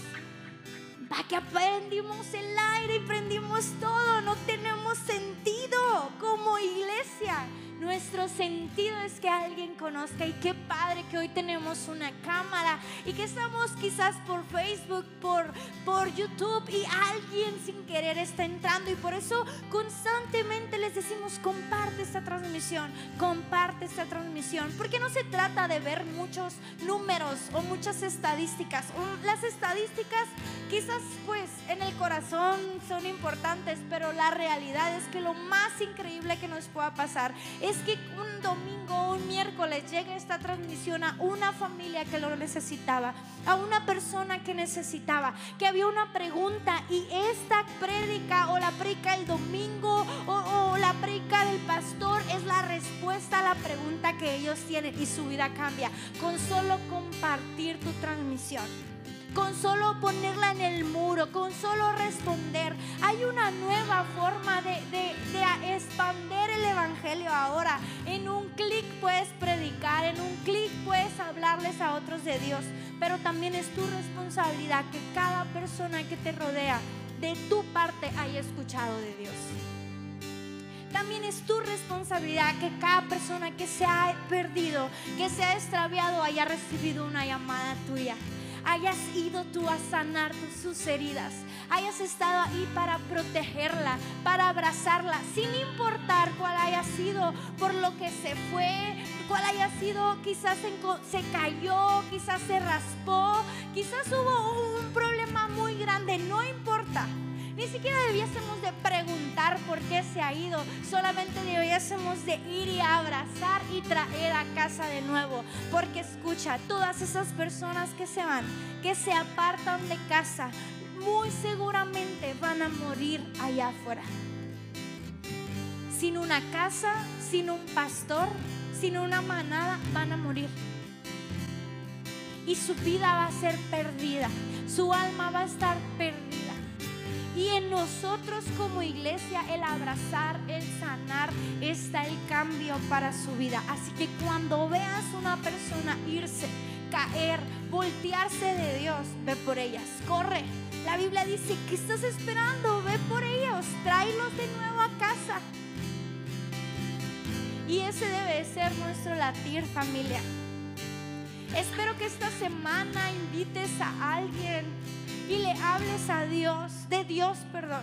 va que prendimos el aire y prendimos todo, no tenemos sentido como iglesia. Nuestro sentido es que alguien conozca y qué padre que hoy tenemos una cámara y que estamos quizás por Facebook, por, por YouTube y alguien sin querer está entrando y por eso constantemente les decimos comparte esta transmisión, comparte esta transmisión, porque no se trata de ver muchos números o muchas estadísticas. Las estadísticas quizás pues en el corazón son importantes, pero la realidad es que lo más increíble que nos pueda pasar es que un domingo o un miércoles llegue esta transmisión a una familia que lo necesitaba, a una persona que necesitaba, que había una pregunta y esta prédica o la prédica el domingo o, o la prédica del pastor es la respuesta a la pregunta que ellos tienen y su vida cambia con solo compartir tu transmisión con solo ponerla en el muro, con solo responder. Hay una nueva forma de, de, expander el Evangelio ahora. En un clic puedes predicar, en un clic puedes hablarles a otros de Dios, pero también es tu responsabilidad que cada persona que te rodea de tu parte haya escuchado de Dios también es tu responsabilidad que cada persona que se ha perdido, que se ha extraviado, haya recibido una llamada tuya hayas ido tú a sanar sus heridas, hayas estado ahí para protegerla, para abrazarla, sin importar cuál haya sido por lo que se fue, cuál haya sido, quizás se cayó, quizás se raspó, quizás hubo un problema muy grande, no importa. Ni siquiera debiésemos de preguntar por qué se ha ido. Solamente debiésemos de ir y abrazar y traer a casa de nuevo. Porque escucha, todas esas personas que se van, que se apartan de casa, muy seguramente van a morir allá afuera. Sin una casa, sin un pastor, sin una manada, van a morir. Y su vida va a ser perdida. Su alma va a estar perdida. Y en nosotros como iglesia el abrazar, el sanar, está el cambio para su vida. Así que cuando veas una persona irse, caer, voltearse de Dios, ve por ellas, corre. La Biblia dice, ¿qué estás esperando? Ve por ellos, tráelos de nuevo a casa. Y ese debe ser nuestro latir familia. Espero que esta semana invites a alguien y le hables a Dios, de Dios, perdón.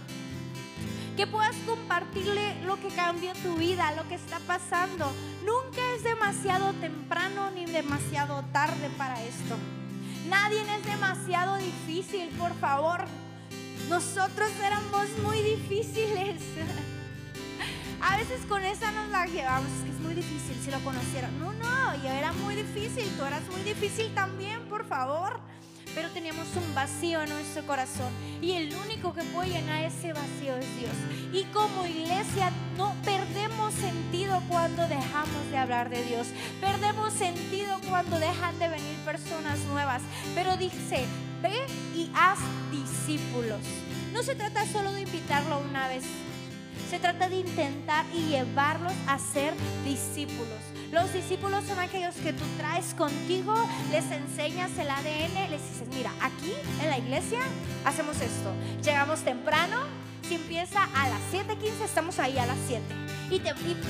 Que puedas compartirle lo que cambió tu vida, lo que está pasando. Nunca es demasiado temprano ni demasiado tarde para esto. Nadie es demasiado difícil, por favor. Nosotros éramos muy difíciles. A veces con esa nos la llevamos, es que es muy difícil si lo conocieron. No, no, yo era muy difícil, tú eras muy difícil también, por favor pero teníamos un vacío en nuestro corazón y el único que puede llenar ese vacío es Dios. Y como iglesia no perdemos sentido cuando dejamos de hablar de Dios, perdemos sentido cuando dejan de venir personas nuevas, pero dice, ve y haz discípulos. No se trata solo de invitarlo una vez, se trata de intentar y llevarlos a ser discípulos. Los discípulos son aquellos que tú traes contigo, les enseñas el ADN, les dices, mira, aquí en la iglesia hacemos esto. Llegamos temprano, si empieza a las 7.15, estamos ahí a las 7. Y,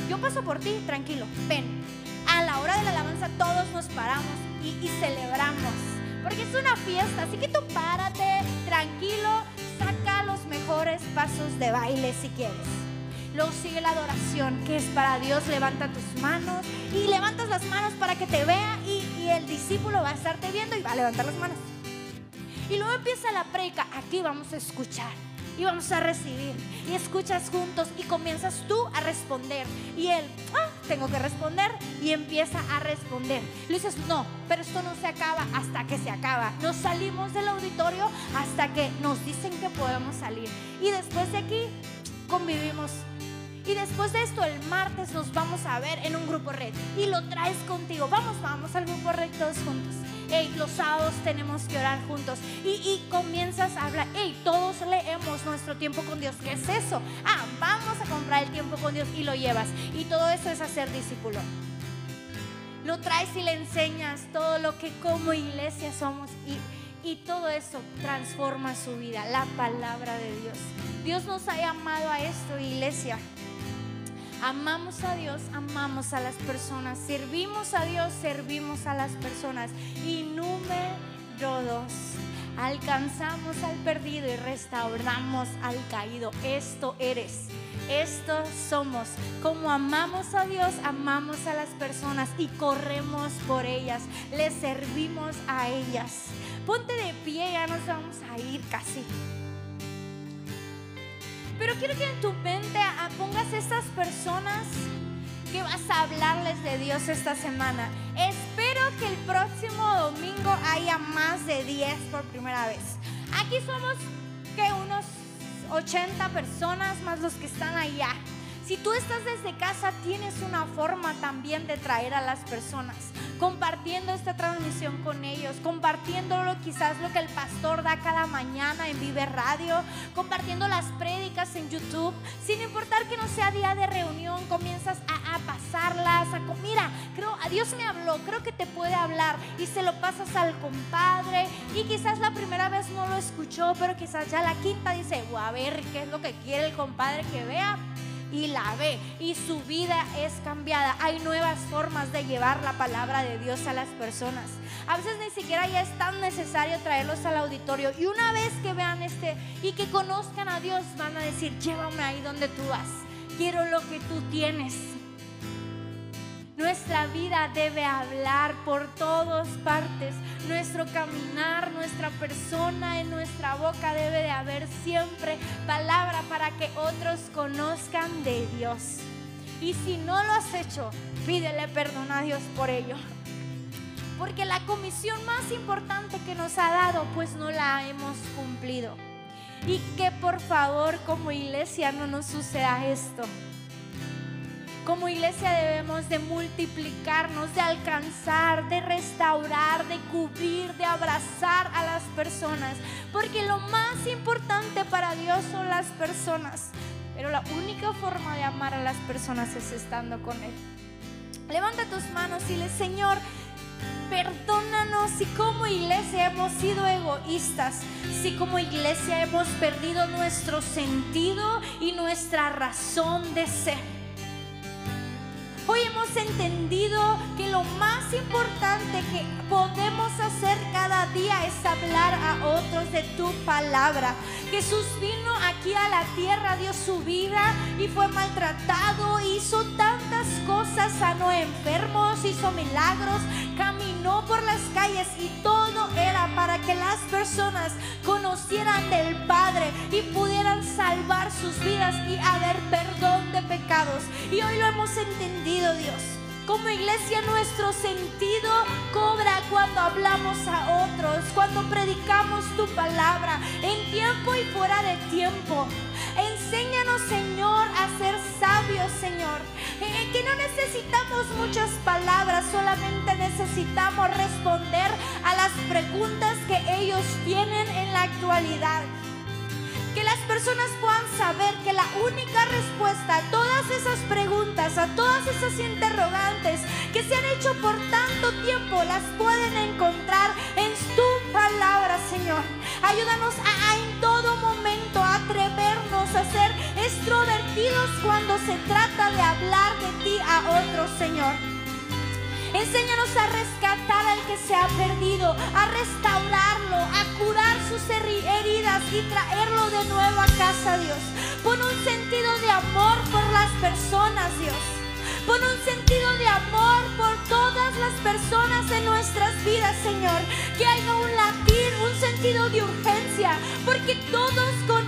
yo paso por ti, tranquilo, ven. A la hora de la alabanza todos nos paramos y, y celebramos. Porque es una fiesta, así que tú párate, tranquilo, saca los mejores pasos de baile si quieres. Luego sigue la adoración, que es para Dios. Levanta tus manos y levantas las manos para que te vea y, el discípulo va a estarte viendo y va a levantar las manos. Y luego empieza la predica, aquí vamos a escuchar y vamos a recibir. Y escuchas juntos y comienzas tú a responder. Y él, ah, tengo que responder. Y empieza a responder. Le dices, no, pero esto no se acaba hasta que se acaba. Nos salimos del auditorio hasta que nos dicen que podemos salir. Y después de aquí, convivimos. Y después de esto, el martes nos vamos a ver en un grupo red. Y lo traes contigo. Vamos, vamos al grupo red todos juntos hey, los sábados tenemos que orar juntos. Y, comienzas a hablar, hey, todos leemos nuestro tiempo con Dios. ¿Qué es eso? Ah, vamos a comprar el tiempo con Dios y lo llevas. Y todo eso es hacer discípulo. Lo traes y le enseñas todo lo que como iglesia somos y, y todo eso transforma su vida, la palabra de Dios. Dios nos ha llamado a esto, iglesia. Amamos a Dios, amamos a las personas. Servimos a Dios, servimos a las personas. Y número dos, alcanzamos al perdido y restauramos al caído. Esto eres. Esto somos. Como amamos a Dios, amamos a las personas y corremos por ellas. Les servimos a ellas. Ponte de pie, ya nos vamos a ir casi. Pero quiero que en tu mente pongas estas personas que vas a hablarles de Dios esta semana. Espero que el próximo domingo haya más de 10 por primera vez. Aquí somos que unos 80 personas más los que están allá. Si tú estás desde casa, tienes una forma también de traer a las personas compartiendo esta transmisión con ellos, compartiéndolo quizás lo que el pastor da cada mañana en Vive Radio, compartiendo las prédicas en YouTube, sin importar que no sea día de reunión, comienzas a, pasarlas, a mira, creo, a Dios me habló, creo que te puede hablar y se lo pasas al compadre y quizás la primera vez no lo escuchó, pero quizás ya la quinta dice, a ver qué es lo que quiere el compadre que vea y la ve y su vida es cambiada. Hay nuevas formas de llevar la palabra de Dios a las personas. A veces ni siquiera ya es tan necesario traerlos al auditorio y una vez que vean este y que conozcan a Dios van a decir, llévame ahí donde tú vas. Quiero lo que tú tienes. Nuestra vida debe hablar por todas partes. Nuestro caminar, nuestra persona, en nuestra boca debe de haber siempre palabra para que otros conozcan de Dios. Y si no lo has hecho, pídele perdón a Dios por ello. Porque la comisión más importante que nos ha dado, pues no la hemos cumplido. Y que por favor como iglesia no nos suceda esto como iglesia debemos de multiplicarnos, de alcanzar, de restaurar, de cubrir, de abrazar a las personas. Porque lo más importante para Dios son las personas. Pero la única forma de amar a las personas es estando con Él. Levanta tus manos y le, Señor, perdónanos si como iglesia hemos sido egoístas, si como iglesia hemos perdido nuestro sentido y nuestra razón de ser. Entendido que lo más importante que podemos hacer cada día es hablar a otros de tu palabra. Jesús vino aquí a la tierra, dio su vida y fue maltratado, hizo tantas cosas, sanó enfermos, hizo milagros, caminó por las calles y todo era para que las personas conocieran del Padre y pudieran salvar sus vidas y haber perdón de pecados. Y hoy lo hemos entendido Dios. Como iglesia nuestro sentido cobra cuando hablamos a otros, cuando predicamos tu palabra, en tiempo y fuera de tiempo. Enséñanos, Señor, a ser sabios, Señor. Eh, que no necesitamos muchas palabras, solamente necesitamos responder a las preguntas que ellos tienen en la actualidad que las personas puedan saber que la única respuesta a todas esas preguntas, a todas esas interrogantes que se han hecho por tanto tiempo, las pueden encontrar en tu palabra, Señor. Ayúdanos a, en todo momento atrevernos a ser extrovertidos cuando se trata de hablar de ti a otros, Señor. Enséñanos a rescatar al que se ha perdido, a restaurarlo, a curar sus heridas y traerlo de nuevo a casa, Dios. Pon un sentido de amor por las personas, Dios. Pon un sentido de amor por todas las personas en nuestras vidas, Señor. Que haya un latir, un sentido de urgencia, porque todos y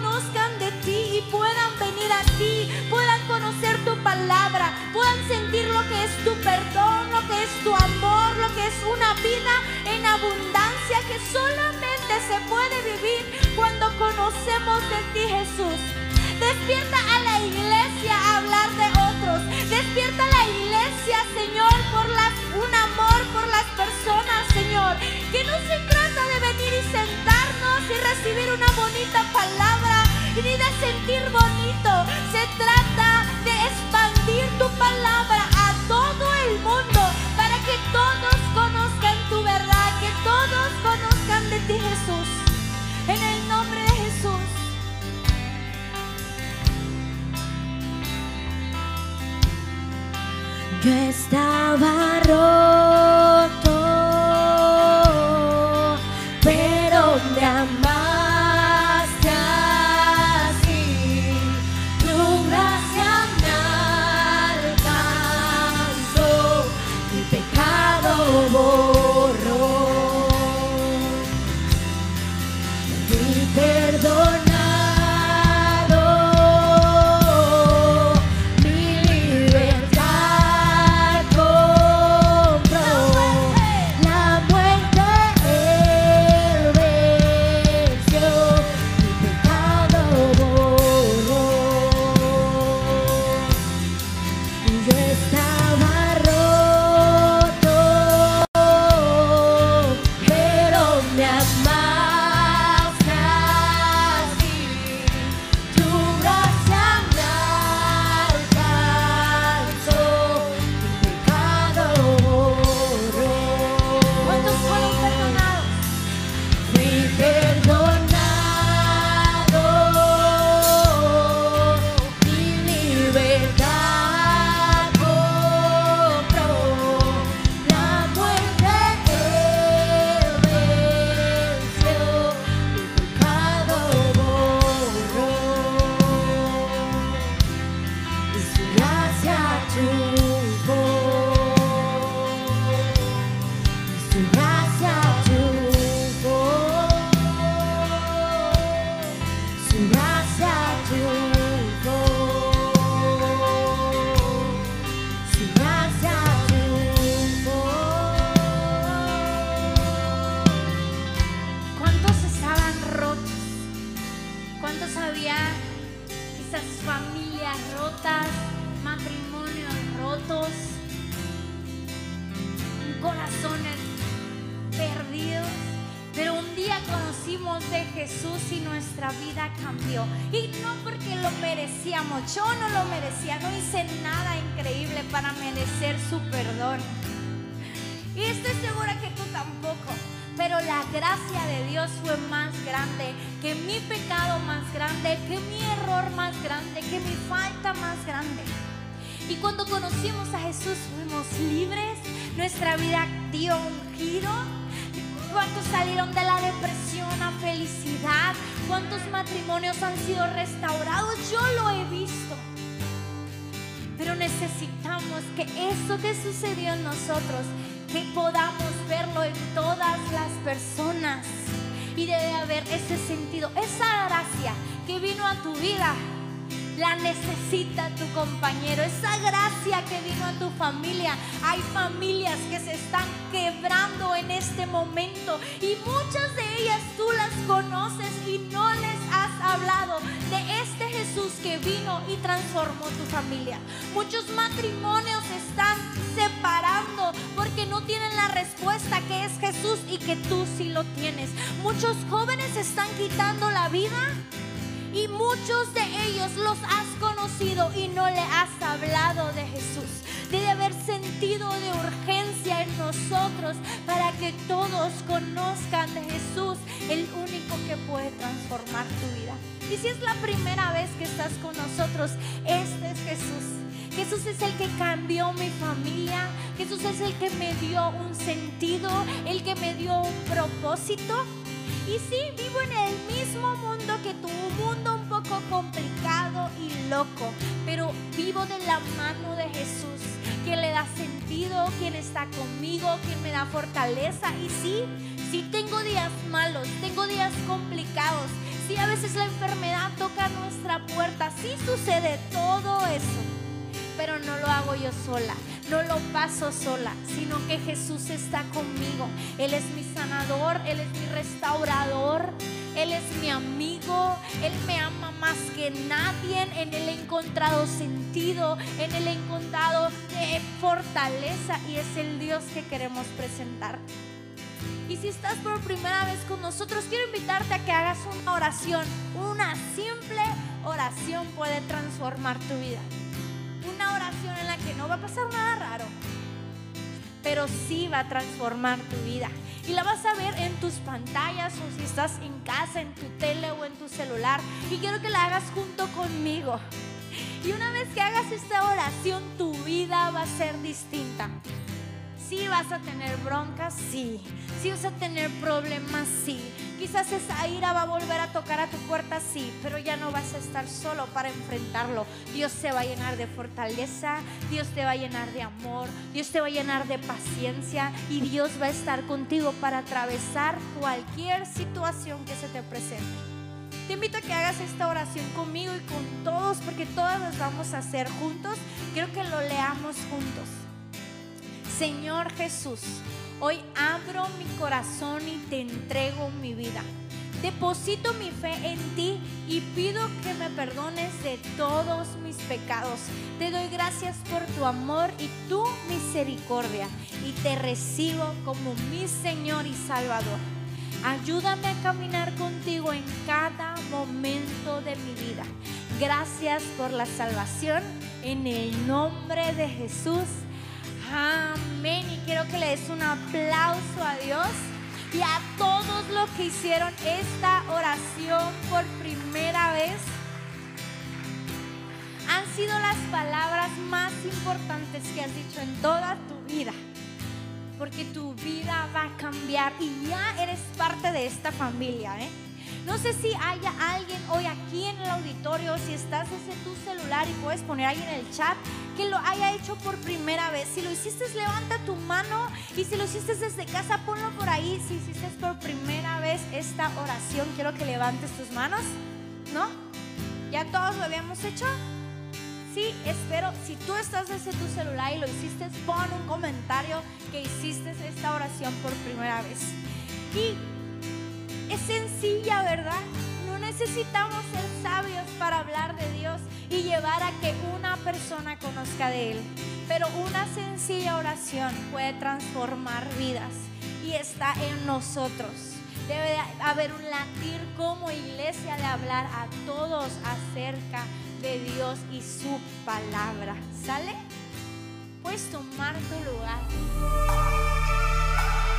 puedan venir a ti, puedan conocer tu palabra, puedan sentir lo que es tu perdón, lo que es tu amor, lo que es una vida en abundancia que solamente se puede vivir cuando conocemos de ti, Jesús. Despierta a la iglesia a hablar de otros. Despierta a la iglesia, Señor, por un amor por las personas, Señor. Que no se trata de venir y sentarnos y recibir una bonita palabra de sentir bonito. Se trata de expandir tu palabra a todo el mundo para que todos conozcan tu verdad, que todos conozcan de ti, Jesús. En el nombre de Jesús. Yo estaba roto, Y cuando conocimos a Jesús fuimos libres, nuestra vida dio un giro. ¿Cuántos salieron de la depresión a felicidad? ¿Cuántos matrimonios han sido restaurados? Yo lo he visto. Pero necesitamos que eso que sucedió en nosotros, que podamos verlo en todas las personas. Y debe haber ese sentido, esa gracia que vino a tu vida. La necesita tu compañero, esa gracia que vino a tu familia. Hay familias que se están quebrando en este momento y muchas de ellas tú las conoces y no les has hablado de este Jesús que vino y transformó tu familia. Muchos matrimonios están separando porque no tienen la respuesta que es Jesús y que tú sí lo tienes. Muchos jóvenes están quitando la vida y muchos de ellos los has conocido y no le has hablado de Jesús. Debe haber sentido de urgencia en nosotros para que todos conozcan de Jesús, el único que puede transformar tu vida. Y si es la primera vez que estás con nosotros, este es Jesús. Jesús es el que cambió mi familia. Jesús es el que me dio un sentido, el que me dio un propósito. Y sí, vivo en el mismo mundo que tú, un mundo un poco complicado y loco, pero vivo de la mano de Jesús, quien le da sentido, quien está conmigo, quien me da fortaleza. Y sí, Si tengo días malos, tengo días complicados, si a veces la enfermedad toca nuestra puerta, sí sucede todo eso. Pero no lo hago yo sola, no lo paso sola, sino que Jesús está conmigo. Él es mi sanador, Él es mi restaurador, Él es mi amigo, Él me ama más que nadie, en Él he encontrado sentido, en Él he encontrado eh, fortaleza y es el Dios que queremos presentar. Y si estás por primera vez con nosotros, quiero invitarte a que hagas una oración. Una simple oración puede transformar tu vida. Una oración en la que no va a pasar nada raro, pero sí va a transformar tu vida. Y la vas a ver en tus pantallas o si estás en casa, en tu tele o en tu celular. Y quiero que la hagas junto conmigo. Y una vez que hagas esta oración, tu vida va a ser distinta. Sí vas a tener broncas, sí. Sí vas a tener problemas, sí. Quizás esa ira va a volver a tocar a tu puerta, sí. Pero ya no vas a estar solo para enfrentarlo. Dios se va a llenar de fortaleza, Dios te va a llenar de amor, Dios te va a llenar de paciencia y Dios va a estar contigo para atravesar cualquier situación que se te presente. Te invito a que hagas esta oración conmigo y con todos, porque todas las vamos a hacer juntos. Quiero que lo leamos juntos. Señor Jesús, hoy abro mi corazón y te entrego mi vida. Deposito mi fe en ti y pido que me perdones de todos mis pecados. Te doy gracias por tu amor y tu misericordia y te recibo como mi Señor y Salvador. Ayúdame a caminar contigo en cada momento de mi vida. Gracias por la salvación en el nombre de Jesús. Amén. Y quiero que le des un aplauso a Dios y a todos los que hicieron esta oración por primera vez. Han sido las palabras más importantes que has dicho en toda tu vida. Porque tu vida va a cambiar y ya eres parte de esta familia, ¿eh? No sé si haya alguien hoy aquí en el auditorio, si estás desde tu celular y puedes poner ahí en el chat que lo haya hecho por primera vez. Si lo hiciste, levanta tu mano y si lo hiciste desde casa, ponlo por ahí. Si hiciste por primera vez esta oración, quiero que levantes tus manos, ¿no? ¿Ya todos lo habíamos hecho? Sí, espero, si tú estás desde tu celular y lo hiciste, pon un comentario que hiciste esta oración por primera vez. Y es sencilla, ¿verdad? No necesitamos ser sabios para hablar de Dios y llevar a que una persona conozca de Él. Pero una sencilla oración puede transformar vidas y está en nosotros. Debe de haber un latir como iglesia de hablar a todos acerca de Dios y su palabra. ¿Sale? Puedes tomar tu lugar.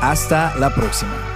Hasta la próxima.